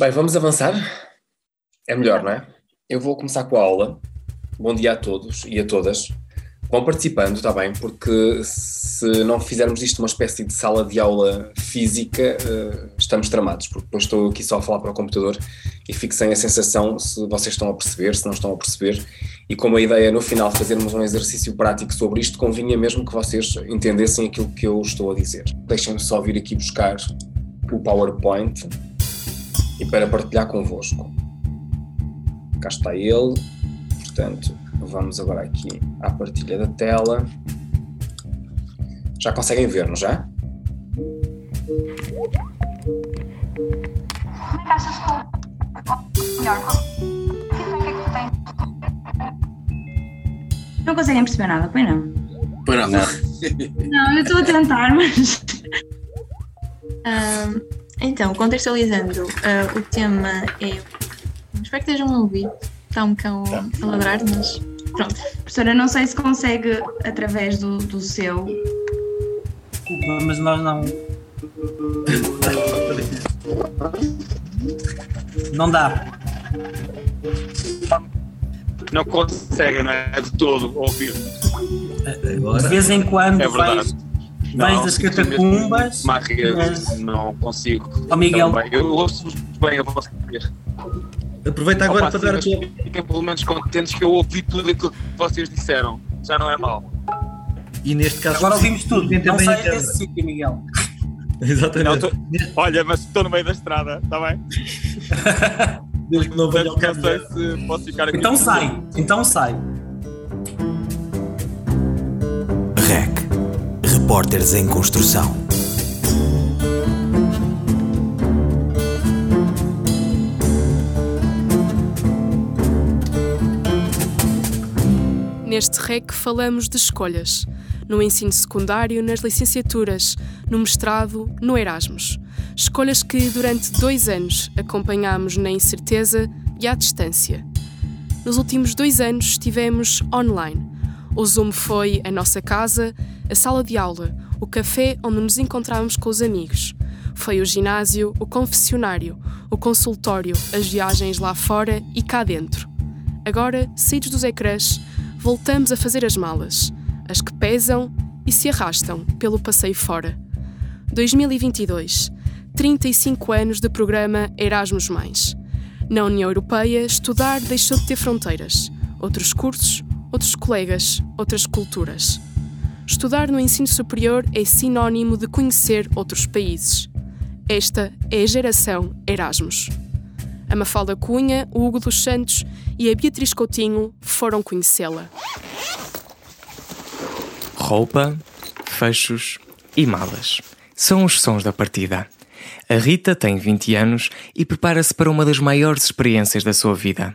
Bem, vamos avançar? É melhor, não é? Eu vou começar com a aula. Bom dia a todos e a todas. Vão participando, está bem? Porque se não fizermos isto uma espécie de sala de aula física, uh, estamos tramados, porque depois estou aqui só a falar para o computador e fico sem a sensação se vocês estão a perceber, se não estão a perceber. E como a ideia é no final fazermos um exercício prático sobre isto, convinha mesmo que vocês entendessem aquilo que eu estou a dizer. Deixem-me só vir aqui buscar o PowerPoint e para partilhar convosco. Cá está ele, portanto, vamos agora aqui à partilha da tela. Já conseguem ver, não já? Como que achas que melhor? Que que tu tens? Não conseguem perceber nada, pois não? Pois não. Não, eu estou a tentar, mas. Ahm, então, contextualizando, ah, o tema é. Espero que estejam a ouvir. Está um cão a ladrar, mas. Pronto. Professora, não sei se consegue, através do, do seu. Desculpa, mas nós não. Não dá. não conseguem, não é? De todo ouvir. De vez em quando É verdade. Vais, vais das catacumbas. Mas- não consigo. Ó, Miguel. Também. Eu ouço bem a vossa. Aproveita agora Opa, para dar a tua. Fiquem pelo menos contentes que eu ouvi tudo aquilo que vocês disseram. Já não é mal. E neste caso. Agora ouvimos tudo. Não bem a sai câmara. desse sítio, Miguel. Exatamente. Não, tô- Olha, mas estou no meio da estrada, está bem? Desde que não não se posso ficar aqui. Então sai. Então sai. REC Repórteres em Construção. Neste REC falamos de escolhas. No ensino secundário, nas licenciaturas, no mestrado, no Erasmus. Escolhas que durante dois anos acompanhámos na incerteza e à distância. Nos últimos dois anos estivemos online. O Zoom foi a nossa casa, a sala de aula, o café onde nos encontrávamos com os amigos. Foi o ginásio, o confessionário, o consultório, as viagens lá fora e cá dentro. Agora, saídos dos ecrãs, voltamos a fazer as malas, as que pesam e se arrastam pelo passeio fora. 2022, 35 anos de programa Erasmus. Na União Europeia, estudar deixou de ter fronteiras. Outros cursos, outros colegas, outras culturas. Estudar no ensino superior é sinónimo de conhecer outros países. Esta é a geração Erasmus. A Mafalda Cunha, o Hugo dos Santos e a Beatriz Coutinho foram conhecê-la. Roupa, fechos e malas. São os sons da partida. A Rita tem 20 anos e prepara-se para uma das maiores experiências da sua vida.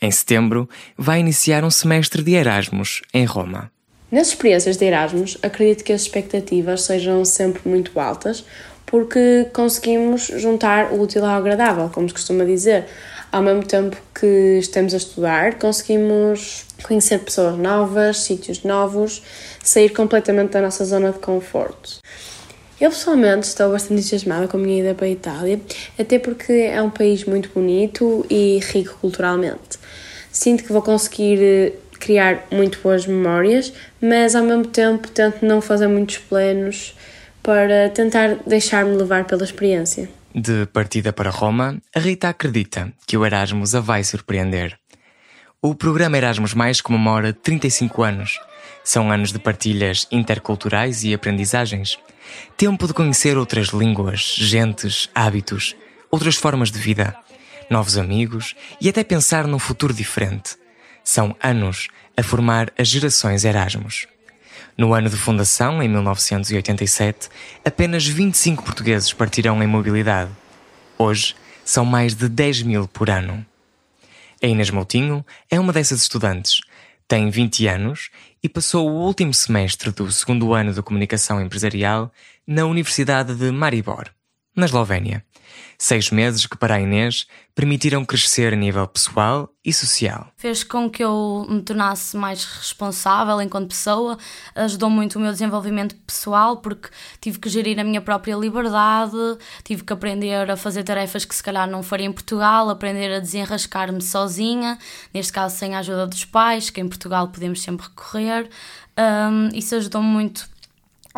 Em setembro, vai iniciar um semestre de Erasmus em Roma. Nas experiências de Erasmus, acredito que as expectativas sejam sempre muito altas, porque conseguimos juntar o útil ao agradável, como se costuma dizer. Ao mesmo tempo que estamos a estudar, conseguimos conhecer pessoas novas, sítios novos, sair completamente da nossa zona de conforto. Eu pessoalmente estou bastante entusiasmada com a minha ida para a Itália, até porque é um país muito bonito e rico culturalmente. Sinto que vou conseguir criar muito boas memórias, mas ao mesmo tempo tento não fazer muitos planos para tentar deixar-me levar pela experiência. De partida para Roma, a Rita acredita que o Erasmus a vai surpreender. O programa Erasmus Mais comemora 35 anos. São anos de partilhas interculturais e aprendizagens. Tempo de conhecer outras línguas, gentes, hábitos, outras formas de vida, novos amigos e até pensar num futuro diferente. São anos a formar as gerações Erasmus. No ano de fundação, em 1987, apenas 25 portugueses partiram em mobilidade. Hoje, são mais de 10 mil por ano. A Inês Moutinho é uma dessas estudantes. Tem 20 anos e passou o último semestre do segundo ano de Comunicação Empresarial na Universidade de Maribor. na Eslovénia. Seis meses que para a Inês permitiram crescer a nível pessoal e social. Fez com que eu me tornasse mais responsável enquanto pessoa, ajudou muito o meu desenvolvimento pessoal, porque tive que gerir a minha própria liberdade, tive que aprender a fazer tarefas que se calhar não faria em Portugal, aprender a desenrascar-me sozinha, neste caso sem a ajuda dos pais, que em Portugal podemos sempre recorrer. Um, isso ajudou-me muito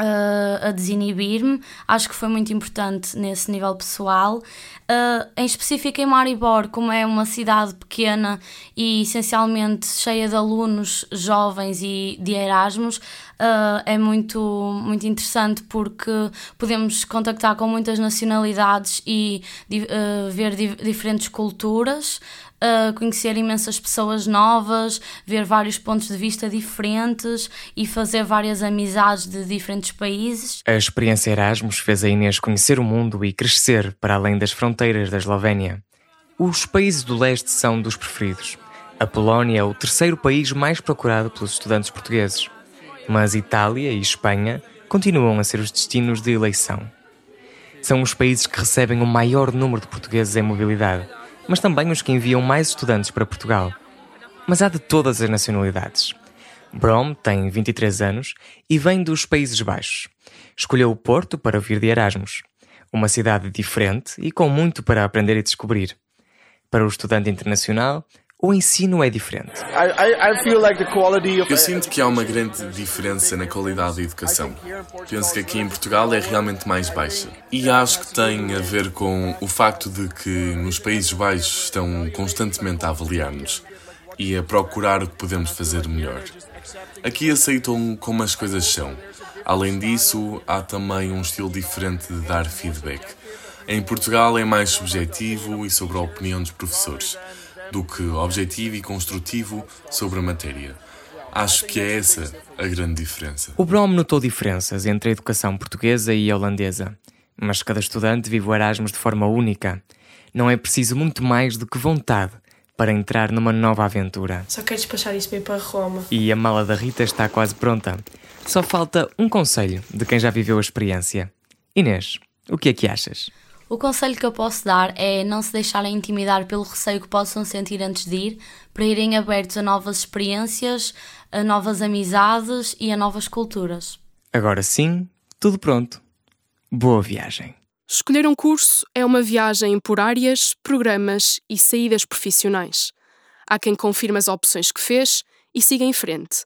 uh, a desinibir-me. Acho que foi muito importante nesse nível pessoal. Uh, em específico em Maribor, como é uma cidade pequena e essencialmente cheia de alunos jovens e de Erasmus, uh, é muito, muito interessante porque podemos contactar com muitas nacionalidades e uh, ver di diferentes culturas uh, conhecer imensas pessoas novas, ver vários pontos de vista diferentes e fazer várias amizades de diferentes países. A experiência Erasmus fez a Inês conhecer o mundo e crescer para além das fronteiras da Eslovénia. Os países do leste são dos preferidos. A Polónia é o terceiro país mais procurado pelos estudantes portugueses, mas Itália e Espanha continuam a ser os destinos de eleição. São os países que recebem o maior número de portugueses em mobilidade mas também os que enviam mais estudantes para Portugal. Mas há de todas as nacionalidades. Brom tem 23 anos e vem dos Países Baixos. Escolheu o Porto para vir de Erasmus, uma cidade diferente e com muito para aprender e descobrir. Para o estudante internacional, o ensino é diferente. Eu sinto que há uma grande diferença na qualidade da educação. Penso que aqui em Portugal é realmente mais baixa. E acho que tem a ver com o facto de que nos Países Baixos estão constantemente a avaliar-nos e a procurar o que podemos fazer melhor. Aqui aceitam como as coisas são. Além disso, há também um estilo diferente de dar feedback. Em Portugal é mais subjetivo e sobre a opinião dos professores do que objetivo e construtivo sobre a matéria. Acho que é essa a grande diferença. O Brom notou diferenças entre a educação portuguesa e a holandesa, mas cada estudante vive o Erasmus de forma única. Não é preciso muito mais do que vontade para entrar numa nova aventura. Só quero despachar isto bem para Roma. E a mala da Rita está quase pronta. Só falta um conselho de quem já viveu a experiência. Inês, o que é que achas? O conselho que eu posso dar é não se deixarem intimidar pelo receio que possam sentir antes de ir, para irem abertos a novas experiências, a novas amizades e a novas culturas. Agora sim, tudo pronto. Boa viagem. Escolher um curso é uma viagem por áreas, programas e saídas profissionais. Há quem confirme as opções que fez e siga em frente.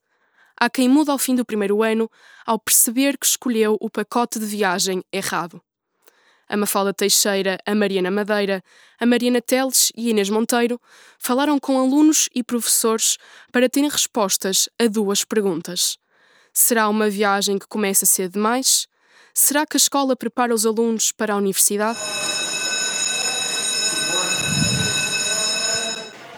Há quem muda ao fim do primeiro ano ao perceber que escolheu o pacote de viagem errado a Mafalda Teixeira, a Mariana Madeira, a Mariana Teles e Inês Monteiro falaram com alunos e professores para terem respostas a duas perguntas. Será uma viagem que começa cedo demais? Será que a escola prepara os alunos para a universidade?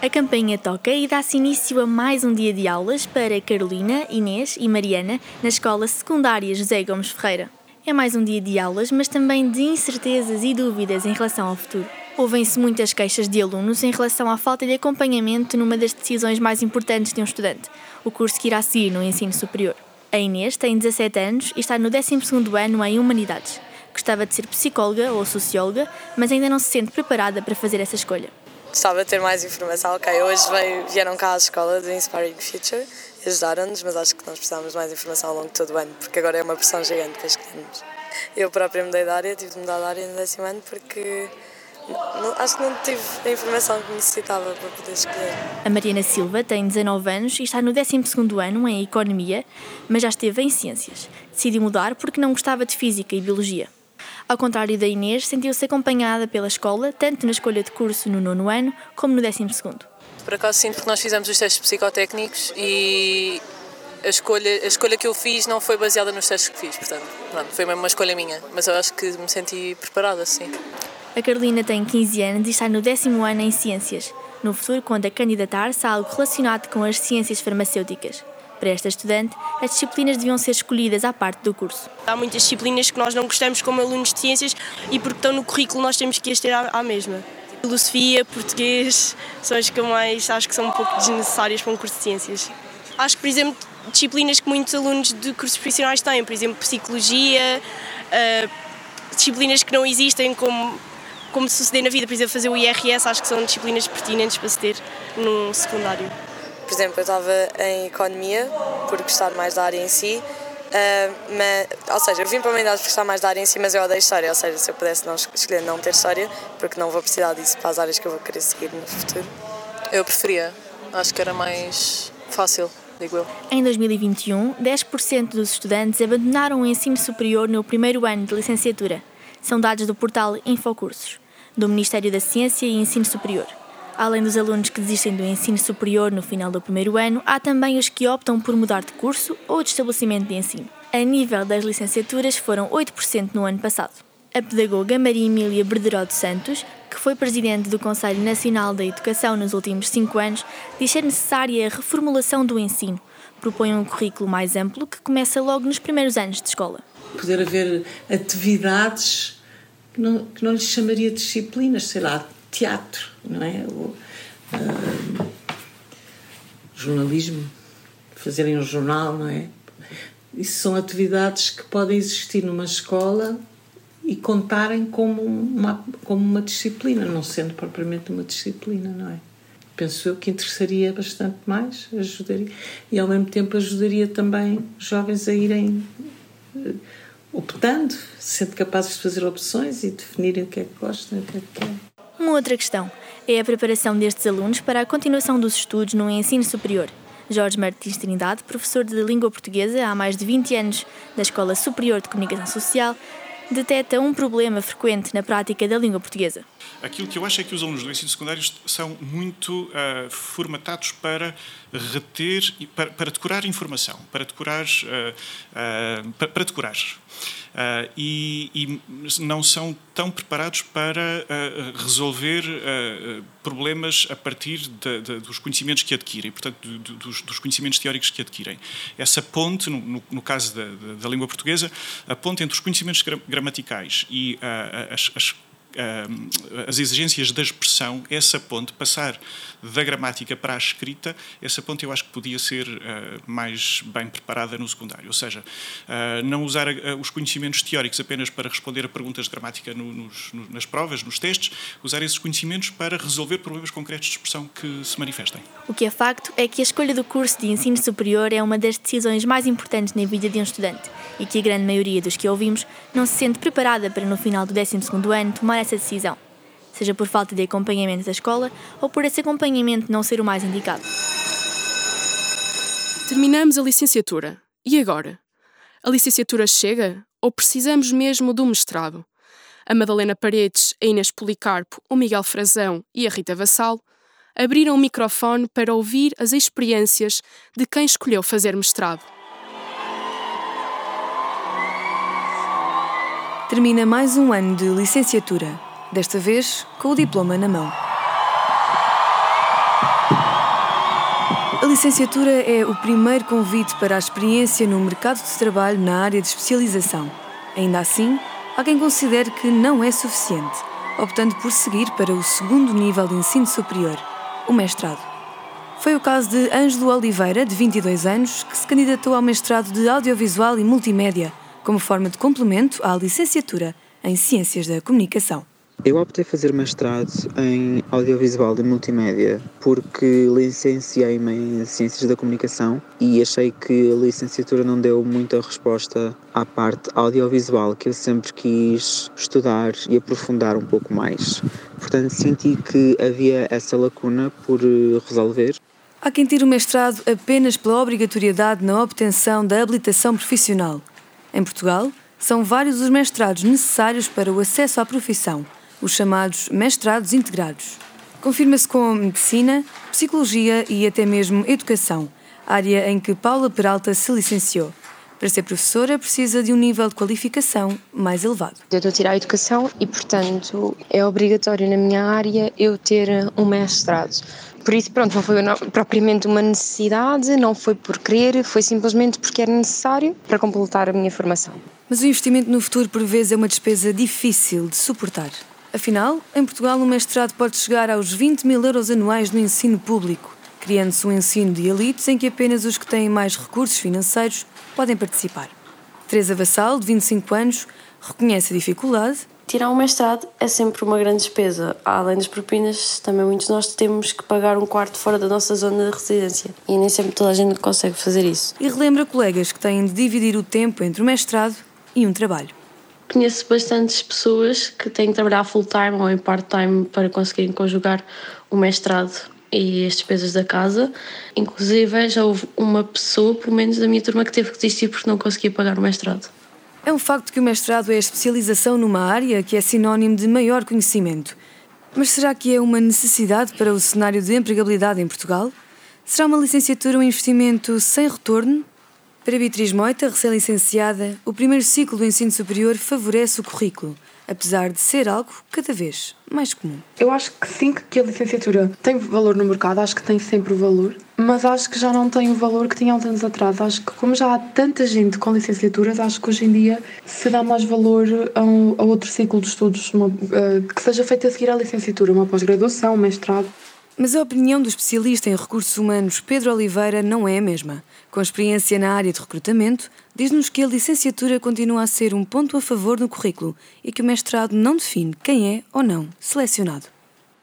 A campanha toca e dá-se início a mais um dia de aulas para Carolina, Inês e Mariana na Escola Secundária José Gomes Ferreira. É mais um dia de aulas, mas também de incertezas e dúvidas em relação ao futuro. Ouvem-se muitas queixas de alunos em relação à falta de acompanhamento numa das decisões mais importantes de um estudante, o curso que irá seguir no ensino superior. A Inês tem 17 anos e está no 12º ano em Humanidades. Gostava de ser psicóloga ou socióloga, mas ainda não se sente preparada para fazer essa escolha. Gostava de ter mais informação. Ok, hoje vieram cá à escola do Inspiring Future ajudaram-nos, mas acho que nós precisamos de mais informação ao longo de todo o ano, porque agora é uma pressão gigante para escolhermos. Eu própria mudei de área, tive de mudar de área no décimo ano porque acho que não tive a informação que necessitava para poder escolher. A Mariana Silva tem 19 anos e está no 12 ano em Economia, mas já esteve em Ciências. Decidiu mudar porque não gostava de Física e Biologia. Ao contrário da Inês, sentiu-se acompanhada pela escola, tanto na escolha de curso no nono ano como no 12 por acaso sinto que nós fizemos os testes psicotécnicos e a escolha, a escolha que eu fiz não foi baseada nos testes que fiz, portanto, pronto, foi mesmo uma escolha minha, mas eu acho que me senti preparada, sim. A Carolina tem 15 anos e está no décimo ano em Ciências. No futuro, conta candidatar-se a algo relacionado com as ciências farmacêuticas. Para esta estudante, as disciplinas deviam ser escolhidas à parte do curso. Há muitas disciplinas que nós não gostamos como alunos de ciências e porque estão no currículo nós temos que as ter à, à mesma filosofia, português, são as que eu mais acho que são um pouco desnecessárias para um curso de ciências. Acho que, por exemplo, disciplinas que muitos alunos de cursos profissionais têm, por exemplo, psicologia, uh, disciplinas que não existem, como, como suceder na vida, por exemplo, fazer o IRS, acho que são disciplinas pertinentes para se ter num secundário. Por exemplo, eu estava em Economia, por gostar mais da área em si, Uh, mas, ou seja, eu vim para a humanidade por gostar mais da área em si, mas eu odeio história. Ou seja, se eu pudesse não escolher não ter história, porque não vou precisar disso para as áreas que eu vou querer seguir no futuro. Eu preferia, acho que era mais fácil, digo eu. Em 2021, 10% dos estudantes abandonaram o ensino superior no primeiro ano de licenciatura. São dados do portal Infocursos, do Ministério da Ciência e Ensino Superior. Além dos alunos que desistem do ensino superior no final do primeiro ano, há também os que optam por mudar de curso ou de estabelecimento de ensino. A nível das licenciaturas, foram 8% no ano passado. A pedagoga Maria Emília Berderó de Santos, que foi presidente do Conselho Nacional da Educação nos últimos cinco anos, diz ser necessária a reformulação do ensino. Propõe um currículo mais amplo que começa logo nos primeiros anos de escola. Poder haver atividades que não, que não lhes chamaria disciplinas, sei lá, teatro, não é? O, uh, jornalismo, fazerem um jornal, não é? Isso são atividades que podem existir numa escola e contarem como uma, como uma disciplina, não sendo propriamente uma disciplina, não é? Penso eu que interessaria bastante mais, ajudaria, e ao mesmo tempo ajudaria também jovens a irem uh, optando, sendo capazes de fazer opções e definirem o que é que gostam e o que é que querem. Uma outra questão é a preparação destes alunos para a continuação dos estudos no ensino superior. Jorge Martins Trindade, professor de língua portuguesa há mais de 20 anos da Escola Superior de Comunicação Social, detecta um problema frequente na prática da língua portuguesa. Aquilo que eu acho é que os alunos do ensino secundário são muito uh, formatados para reter, para, para decorar informação, para decorar, uh, uh, para, para decorar. E, e, não são tão preparados para resolver problemas a partir de, de, dos conhecimentos que adquirem, portanto, dos, dos, conhecimentos teóricos que adquirem. Essa ponte, no, no, caso da, da, língua portuguesa, a ponte entre os conhecimentos gramaticais e as, as as exigências da expressão, essa ponte, passar da gramática para a escrita, essa ponte eu acho que podia ser uh, mais bem preparada no secundário. Ou seja, uh, não usar uh, os conhecimentos teóricos apenas para responder a perguntas de gramática no, nos, no, nas provas, nos testes, usar esses conhecimentos para resolver problemas concretos de expressão que se manifestem. O que é facto é que a escolha do curso de ensino superior é uma das decisões mais importantes na vida de um estudante e que a grande maioria dos que ouvimos não se sente preparada para no final do 12 ano tomar essa decisão seja por falta de acompanhamento da escola ou por esse acompanhamento não ser o mais indicado. Terminamos a licenciatura. E agora? A licenciatura chega? Ou precisamos mesmo do mestrado? A Madalena Paredes, a Inês Policarpo, o Miguel Frazão e a Rita Vassal abriram o microfone para ouvir as experiências de quem escolheu fazer mestrado. Termina mais um ano de licenciatura desta vez com o diploma na mão. A licenciatura é o primeiro convite para a experiência no mercado de trabalho na área de especialização. Ainda assim, há quem considere que não é suficiente, optando por seguir para o segundo nível de ensino superior, o mestrado. Foi o caso de Ângelo Oliveira, de 22 anos, que se candidatou ao mestrado de Audiovisual e Multimédia, como forma de complemento à licenciatura em Ciências da Comunicação. Eu optei fazer mestrado em audiovisual e multimédia porque licenciei-me em Ciências da Comunicação e achei que a licenciatura não deu muita resposta à parte audiovisual que eu sempre quis estudar e aprofundar um pouco mais. Portanto, senti que havia essa lacuna por resolver. Há quem tire o mestrado apenas pela obrigatoriedade na obtenção da habilitação profissional. Em Portugal, são vários os mestrados necessários para o acesso à profissão os chamados mestrados integrados. Confirma-se com medicina, psicologia e até mesmo educação, área em que Paula Peralta se licenciou. Para ser professora, precisa de um nível de qualificação mais elevado. Eu estou a tirar a educação e, portanto, é obrigatório na minha área eu ter um mestrado. Por isso, pronto, não foi propriamente uma necessidade, não foi por querer, foi simplesmente porque era necessário para completar a minha formação. Mas o investimento no futuro, por vezes, é uma despesa difícil de suportar. Afinal, em Portugal, um mestrado pode chegar aos 20 mil euros anuais no ensino público, criando-se um ensino de elites em que apenas os que têm mais recursos financeiros podem participar. Teresa Vassal, de 25 anos, reconhece a dificuldade. Tirar um mestrado é sempre uma grande despesa. Além das propinas, também muitos de nós temos que pagar um quarto fora da nossa zona de residência. E nem sempre toda a gente consegue fazer isso. E relembra colegas que têm de dividir o tempo entre o mestrado e um trabalho. Conheço bastantes pessoas que têm que trabalhar full-time ou em part-time para conseguirem conjugar o mestrado e as despesas da casa. Inclusive, já houve uma pessoa, pelo menos da minha turma, que teve que desistir porque não conseguia pagar o mestrado. É um facto que o mestrado é a especialização numa área que é sinónimo de maior conhecimento. Mas será que é uma necessidade para o cenário de empregabilidade em Portugal? Será uma licenciatura um investimento sem retorno? Para Beatriz Moita, recém-licenciada, o primeiro ciclo do ensino superior favorece o currículo, apesar de ser algo cada vez mais comum. Eu acho que sim, que a licenciatura tem valor no mercado, acho que tem sempre o valor, mas acho que já não tem o valor que tinha há uns anos atrás. Acho que, como já há tanta gente com licenciaturas, acho que hoje em dia se dá mais valor a, um, a outro ciclo de estudos uma, uh, que seja feito a seguir à licenciatura, uma pós-graduação, um mestrado. Mas a opinião do especialista em recursos humanos Pedro Oliveira não é a mesma. Com experiência na área de recrutamento, diz-nos que a licenciatura continua a ser um ponto a favor no currículo e que o mestrado não define quem é ou não selecionado.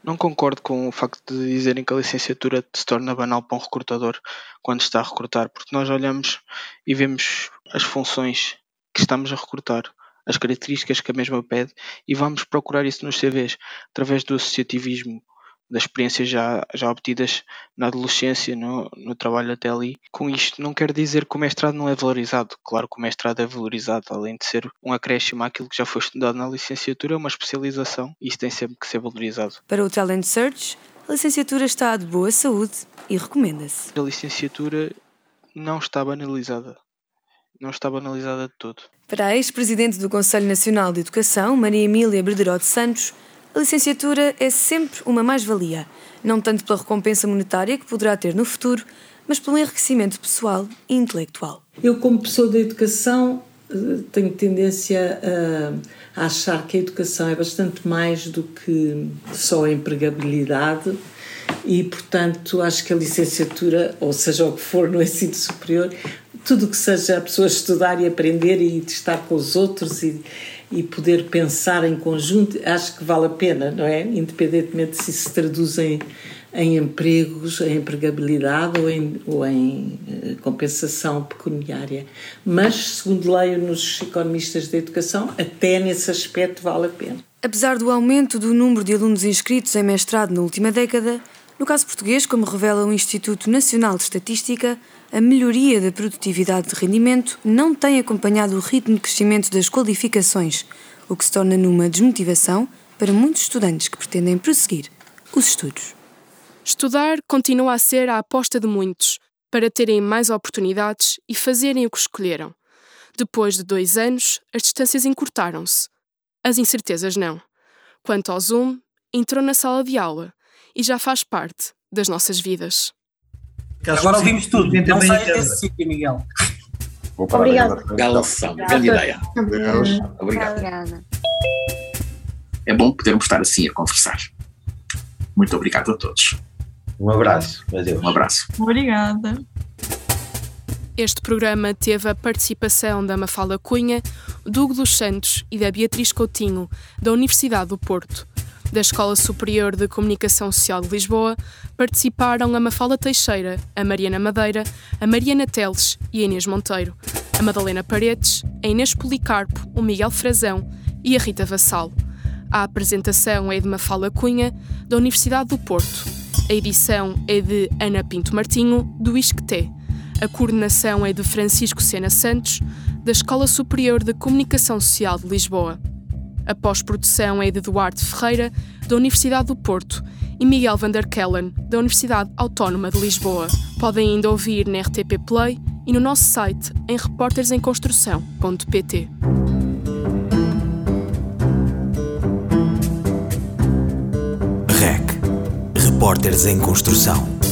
Não concordo com o facto de dizerem que a licenciatura se torna banal para um recrutador quando está a recrutar, porque nós olhamos e vemos as funções que estamos a recrutar, as características que a mesma pede e vamos procurar isso nos CVs através do associativismo das experiências já, já obtidas na adolescência, no, no trabalho até ali. Com isto, não quer dizer que o mestrado não é valorizado. Claro que o mestrado é valorizado, além de ser um acréscimo àquilo que já foi estudado na licenciatura, é uma especialização e isso tem sempre que ser valorizado. Para o Talent Search, a licenciatura está de boa saúde e recomenda-se. A licenciatura não está banalizada. Não está banalizada de todo. Para a ex-presidente do Conselho Nacional de Educação, Maria Emília Brederote Santos, a licenciatura é sempre uma mais-valia, não tanto pela recompensa monetária que poderá ter no futuro, mas pelo enriquecimento pessoal e intelectual. Eu, como pessoa da educação, eh, tenho tendência a achar que a educação é bastante mais do que só a empregabilidade e, portanto, acho que a licenciatura, ou seja o que for no ensino superior, tudo que seja a pessoa estudar e aprender e estar com os outros e, e poder pensar em conjunto, acho que vale a pena, não é? Independentemente se se traduz em, em empregos, em empregabilidade ou em, ou em uh, compensação pecuniária. Mas, segundo leio nos economistas da educação, até nesse aspecto vale a pena. Apesar do aumento do número de alunos inscritos em mestrado na última década, no caso português, como revela o Instituto Nacional de Estatística, a melhoria da produtividade de rendimento não tem acompanhado o ritmo de crescimento das qualificações, o que se torna numa desmotivação para muitos estudantes que pretendem prosseguir os estudos. Estudar continua a ser a aposta de muitos para terem mais oportunidades e fazerem o que escolheram. Depois de dois anos, as distâncias encurtaram-se. As incertezas não. Quanto ao Zoom, entrou na sala de aula e já faz parte das nossas vidas. Agora ouvimos tudo. Não sai desse sítio, Miguel. Obrigada. Galação. Grande ideia. Obrigado. É bom podermos estar assim a conversar. Muito obrigado a todos. Um abraço. Adeus. Um abraço. Obrigada. Este programa teve a participação da Mafalda Cunha, Dugo dos Santos e da Beatriz Coutinho, da Universidade do Porto. Da Escola Superior de Comunicação Social de Lisboa participaram a Mafalda Teixeira, a Mariana Madeira, a Mariana Teles e a Inês Monteiro, a Madalena Paredes, a Inês Policarpo, o Miguel Frazão e a Rita Vassal. A apresentação é de Mafalda Cunha, da Universidade do Porto. A edição é de Ana Pinto Martinho, do ISCTE. A coordenação é de Francisco Sena Santos, da Escola Superior de Comunicação Social de Lisboa. A pós-produção é de Duarte Ferreira, da Universidade do Porto, e Miguel van der Kellen, da Universidade Autónoma de Lisboa. Podem ainda ouvir na RTP Play e no nosso site em repórteresemconstrução.pt. REC Repórteres em Construção